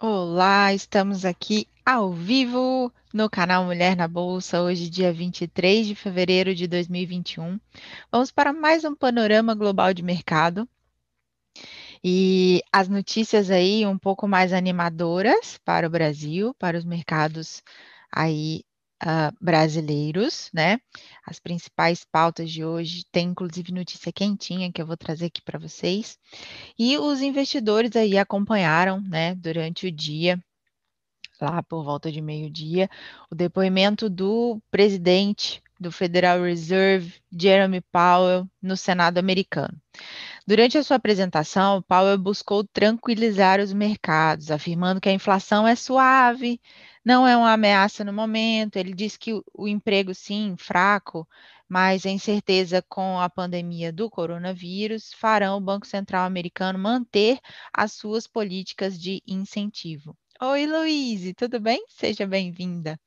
Olá, estamos aqui ao vivo no canal Mulher na Bolsa, hoje, dia 23 de fevereiro de 2021. Vamos para mais um panorama global de mercado. E as notícias aí um pouco mais animadoras para o Brasil, para os mercados aí uh, brasileiros, né? As principais pautas de hoje tem inclusive notícia quentinha que eu vou trazer aqui para vocês. E os investidores aí acompanharam, né, durante o dia, lá por volta de meio-dia, o depoimento do presidente do Federal Reserve, Jeremy Powell, no Senado americano. Durante a sua apresentação, Powell buscou tranquilizar os mercados, afirmando que a inflação é suave, não é uma ameaça no momento. Ele diz que o, emprego, sim, fraco, mas a incerteza com a pandemia do coronavírus farão o Banco Central americano manter as suas políticas de incentivo. Oi, Luíse, tudo bem? Seja bem-vinda.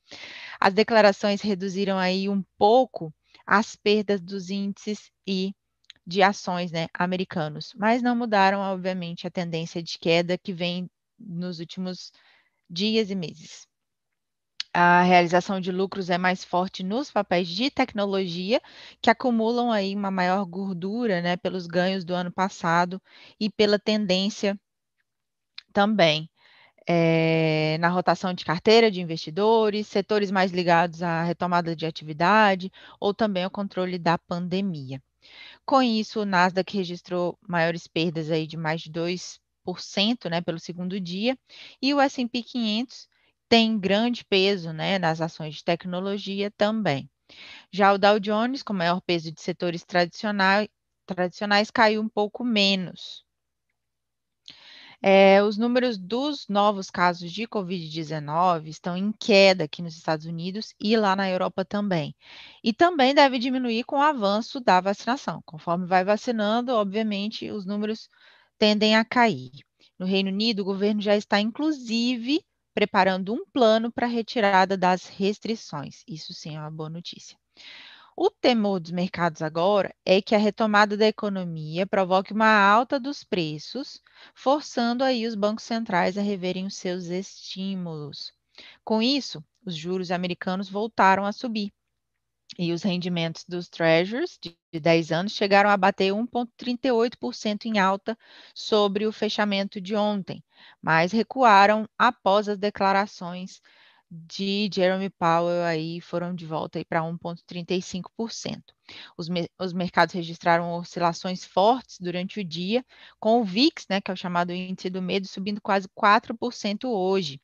As declarações reduziram aí um pouco as perdas dos índices e de ações né, americanos, mas não mudaram, obviamente, a tendência de queda que vem nos últimos dias e meses a realização de lucros é mais forte nos papéis de tecnologia, que acumulam aí uma maior gordura, né, pelos ganhos do ano passado e pela tendência também é, na rotação de carteira de investidores, setores mais ligados à retomada de atividade ou também ao controle da pandemia. Com isso, o Nasdaq registrou maiores perdas aí de mais de 2%, né, pelo segundo dia, e o S&P 500 tem grande peso né, nas ações de tecnologia também. Já o Dow Jones, com maior peso de setores tradicionais, tradicionais caiu um pouco menos. É, os números dos novos casos de Covid-19 estão em queda aqui nos Estados Unidos e lá na Europa também. E também deve diminuir com o avanço da vacinação. Conforme vai vacinando, obviamente, os números tendem a cair. No Reino Unido, o governo já está, inclusive, preparando um plano para a retirada das restrições. Isso sim é uma boa notícia. O temor dos mercados agora é que a retomada da economia provoque uma alta dos preços, forçando aí os bancos centrais a reverem os seus estímulos. Com isso, os juros americanos voltaram a subir. E os rendimentos dos treasuries de 10 anos chegaram a bater 1,38% em alta sobre o fechamento de ontem, mas recuaram após as declarações de Jeremy Powell aí foram de volta para 1,35%. Os, me os mercados registraram oscilações fortes durante o dia, com o VIX, né, que é o chamado índice do medo, subindo quase 4% hoje.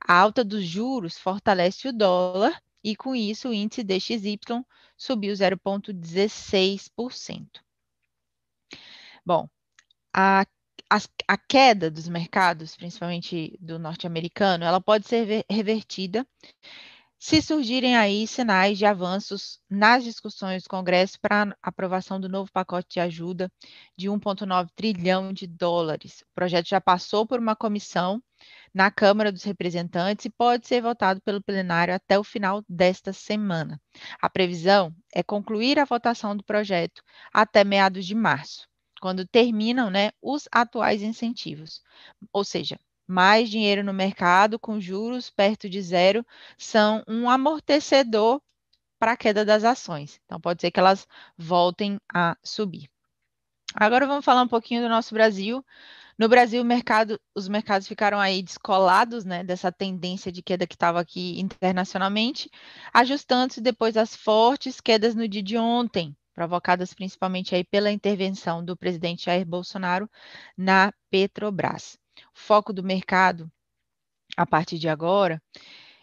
A alta dos juros fortalece o dólar e com isso o índice DXY subiu 0,16%. Bom, a, a, a, queda dos mercados, principalmente do norte-americano, ela pode ser revertida se surgirem aí sinais de avanços nas discussões do Congresso para aprovação do novo pacote de ajuda de 1,9 trilhão de dólares. O projeto já passou por uma comissão na Câmara dos Representantes e pode ser votado pelo plenário até o final desta semana. A previsão é concluir a votação do projeto até meados de março, quando terminam né, os atuais incentivos. Ou seja, mais dinheiro no mercado, com juros perto de zero, são um amortecedor para a queda das ações. Então, pode ser que elas voltem a subir. Agora vamos falar um pouquinho do nosso Brasil. No Brasil, mercado, os mercados ficaram aí descolados, né, dessa tendência de queda que estava aqui internacionalmente, ajustando-se depois das fortes quedas no dia de ontem, provocadas principalmente aí pela intervenção do presidente Jair Bolsonaro na Petrobras. O foco do mercado, a partir de agora,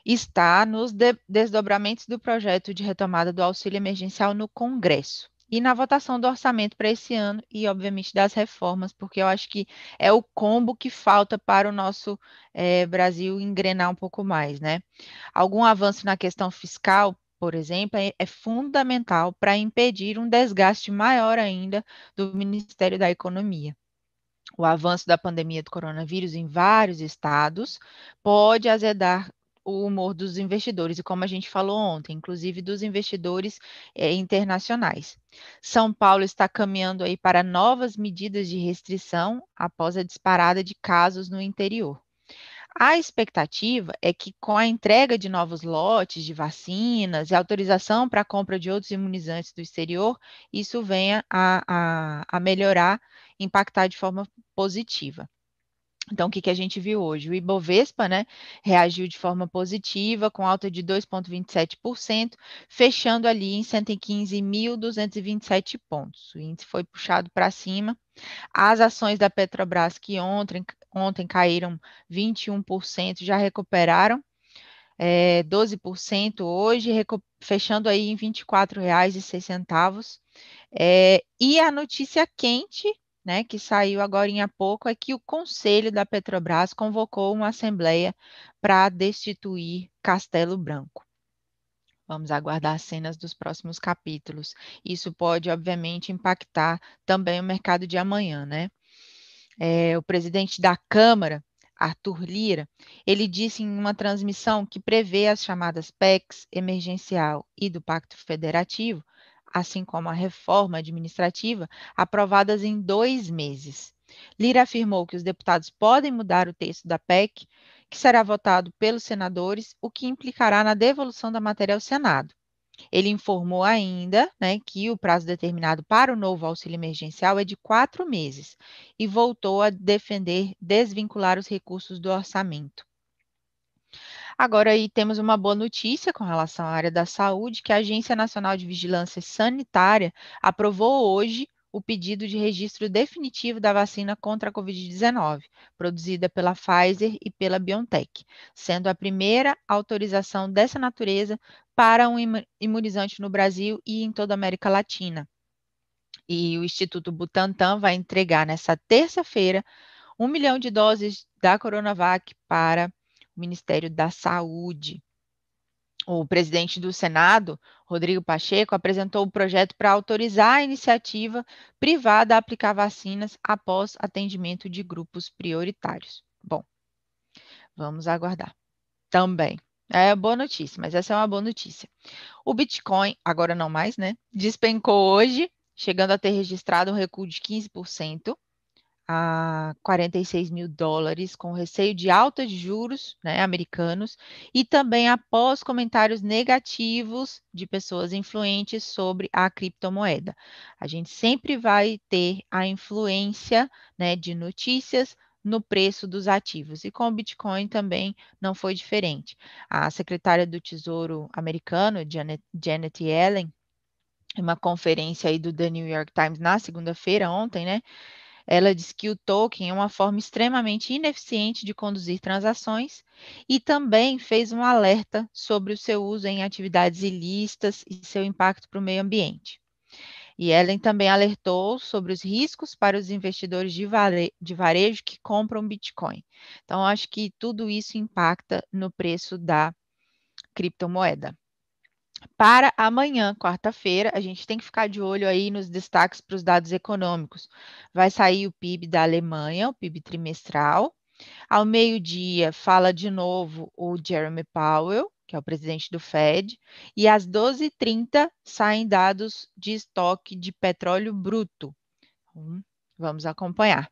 está nos de desdobramentos do projeto de retomada do auxílio emergencial no Congresso e na votação do orçamento para esse ano e, obviamente, das reformas, porque eu acho que é o combo que falta para o nosso é, Brasil engrenar um pouco mais, né? Algum avanço na questão fiscal, por exemplo, é, é fundamental para impedir um desgaste maior ainda do Ministério da Economia. O avanço da pandemia do coronavírus em vários estados pode azedar o humor dos investidores, e como a gente falou ontem, inclusive dos investidores é, internacionais. São Paulo está caminhando aí para novas medidas de restrição após a disparada de casos no interior. A expectativa é que, com a entrega de novos lotes de vacinas e autorização para a compra de outros imunizantes do exterior, isso venha a, a, a melhorar, impactar de forma positiva. Então, o que, que a gente viu hoje? O Ibovespa né, reagiu de forma positiva, com alta de 2,27%, fechando ali em 115.227 pontos. O índice foi puxado para cima. As ações da Petrobras, que ontem, ontem caíram 21%, já recuperaram é, 12% hoje, fechando aí em R$ 24,06. É, e a notícia quente né, que saiu agora há pouco, é que o Conselho da Petrobras convocou uma assembleia para destituir Castelo Branco. Vamos aguardar as cenas dos próximos capítulos. Isso pode, obviamente, impactar também o mercado de amanhã, né? É, o presidente da Câmara, Arthur Lira, ele disse em uma transmissão que prevê as chamadas PECs emergencial e do Pacto Federativo assim como a reforma administrativa, aprovadas em dois meses. Lira afirmou que os deputados podem mudar o texto da PEC, que será votado pelos senadores, o que implicará na devolução da matéria ao Senado. Ele informou ainda né, que o prazo determinado para o novo auxílio emergencial é de quatro meses e voltou a defender desvincular os recursos do orçamento. Agora aí temos uma boa notícia com relação à área da saúde, que a Agência Nacional de Vigilância Sanitária aprovou hoje o pedido de registro definitivo da vacina contra a Covid-19, produzida pela Pfizer e pela BioNTech, sendo a primeira autorização dessa natureza para um imunizante no Brasil e em toda a América Latina. E o Instituto Butantan vai entregar nessa terça-feira um milhão de doses da Coronavac para Ministério da Saúde. O presidente do Senado, Rodrigo Pacheco, apresentou o projeto para autorizar a iniciativa privada a aplicar vacinas após atendimento de grupos prioritários. Bom, vamos aguardar. Também. É boa notícia, mas essa é uma boa notícia. O Bitcoin, agora não mais, né? Despencou hoje, chegando a ter registrado um recuo de 15% a 46 mil dólares, com receio de alta de juros né, americanos, e também após comentários negativos de pessoas influentes sobre a criptomoeda. A gente sempre vai ter a influência né, de notícias no preço dos ativos. E com o Bitcoin também não foi diferente. A secretária do Tesouro americano, Janet, Janet Yellen, em uma conferência aí do The New York Times na segunda-feira, ontem, né? Ela diz que o token é uma forma extremamente ineficiente de conduzir transações e também fez um alerta sobre o seu uso em atividades ilícitas e seu impacto para o meio ambiente. E Ellen também alertou sobre os riscos para os investidores de, vare de varejo que compram Bitcoin. Então, acho que tudo isso impacta no preço da criptomoeda. Para amanhã, quarta-feira, a gente tem que ficar de olho aí nos destaques para os dados econômicos. Vai sair o PIB da Alemanha, o PIB trimestral. Ao meio-dia, fala de novo o Jeremy Powell, que é o presidente do Fed, e às 12h30 saem dados de estoque de petróleo bruto. Hum, vamos acompanhar.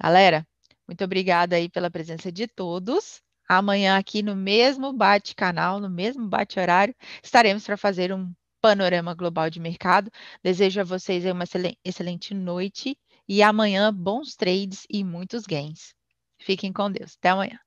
Galera, muito obrigada aí pela presença de todos. Amanhã, aqui no mesmo bate-canal, no mesmo bate-horário, estaremos para fazer um panorama global de mercado. Desejo a vocês uma excelente noite e amanhã bons trades e muitos gains. Fiquem com Deus. Até amanhã.